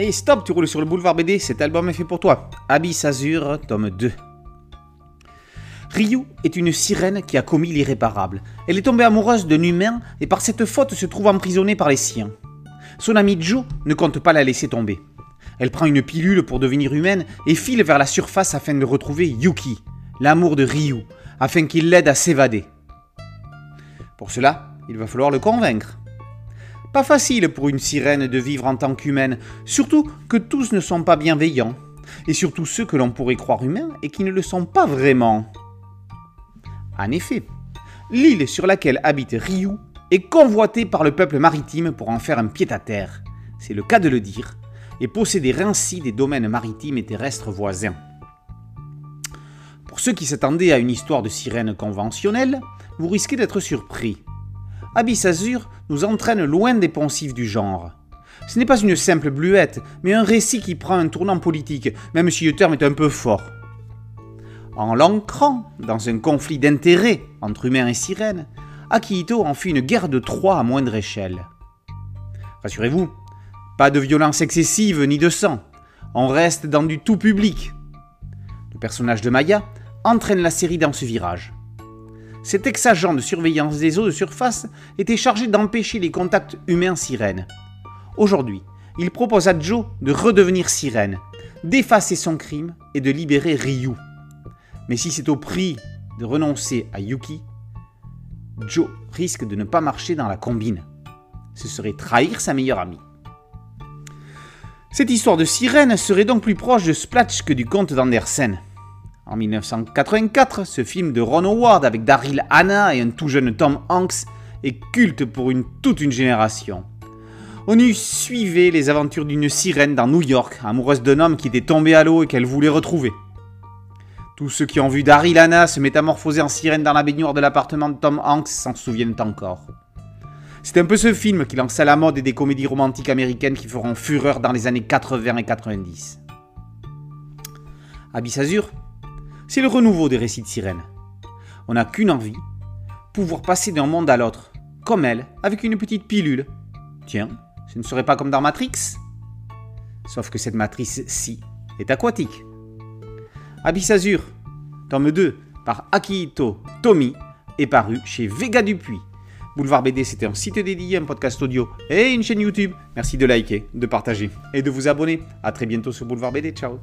Hey stop, tu roules sur le boulevard BD, cet album est fait pour toi. Abyss Azur, tome 2. Ryu est une sirène qui a commis l'irréparable. Elle est tombée amoureuse d'un humain et par cette faute se trouve emprisonnée par les siens. Son ami Joe ne compte pas la laisser tomber. Elle prend une pilule pour devenir humaine et file vers la surface afin de retrouver Yuki, l'amour de Ryu, afin qu'il l'aide à s'évader. Pour cela, il va falloir le convaincre. Pas facile pour une sirène de vivre en tant qu'humaine, surtout que tous ne sont pas bienveillants, et surtout ceux que l'on pourrait croire humains et qui ne le sont pas vraiment. En effet, l'île sur laquelle habite Ryu est convoitée par le peuple maritime pour en faire un pied-à-terre, c'est le cas de le dire, et posséder ainsi des domaines maritimes et terrestres voisins. Pour ceux qui s'attendaient à une histoire de sirène conventionnelle, vous risquez d'être surpris. Abyss Azur nous entraîne loin des poncifs du genre. Ce n'est pas une simple bluette, mais un récit qui prend un tournant politique, même si le terme est un peu fort. En l'ancrant dans un conflit d'intérêts entre humains et sirènes, Akihito en fit une guerre de Troie à moindre échelle. Rassurez-vous, pas de violence excessive ni de sang. On reste dans du tout public. Le personnage de Maya entraîne la série dans ce virage. Cet ex-agent de surveillance des eaux de surface était chargé d'empêcher les contacts humains-sirènes. Aujourd'hui, il propose à Joe de redevenir sirène, d'effacer son crime et de libérer Ryu. Mais si c'est au prix de renoncer à Yuki, Joe risque de ne pas marcher dans la combine. Ce serait trahir sa meilleure amie. Cette histoire de sirène serait donc plus proche de Splatch que du conte d'Andersen. En 1984, ce film de Ron Howard avec Daryl Hannah et un tout jeune Tom Hanks est culte pour une, toute une génération. On y suivait les aventures d'une sirène dans New York, amoureuse d'un homme qui était tombé à l'eau et qu'elle voulait retrouver. Tous ceux qui ont vu Daryl Hannah se métamorphoser en sirène dans la baignoire de l'appartement de Tom Hanks s'en souviennent encore. C'est un peu ce film qui lança la mode des comédies romantiques américaines qui feront fureur dans les années 80 et 90. Abyss Azur, c'est le renouveau des récits de sirènes. On n'a qu'une envie, pouvoir passer d'un monde à l'autre, comme elle, avec une petite pilule. Tiens, ce ne serait pas comme dans Matrix Sauf que cette matrice-ci est aquatique. Abyss Azur, tome 2, par Akihito Tomi, est paru chez Vega Dupuis. Boulevard BD, c'était un site dédié, un podcast audio et une chaîne YouTube. Merci de liker, de partager et de vous abonner. A très bientôt sur Boulevard BD. Ciao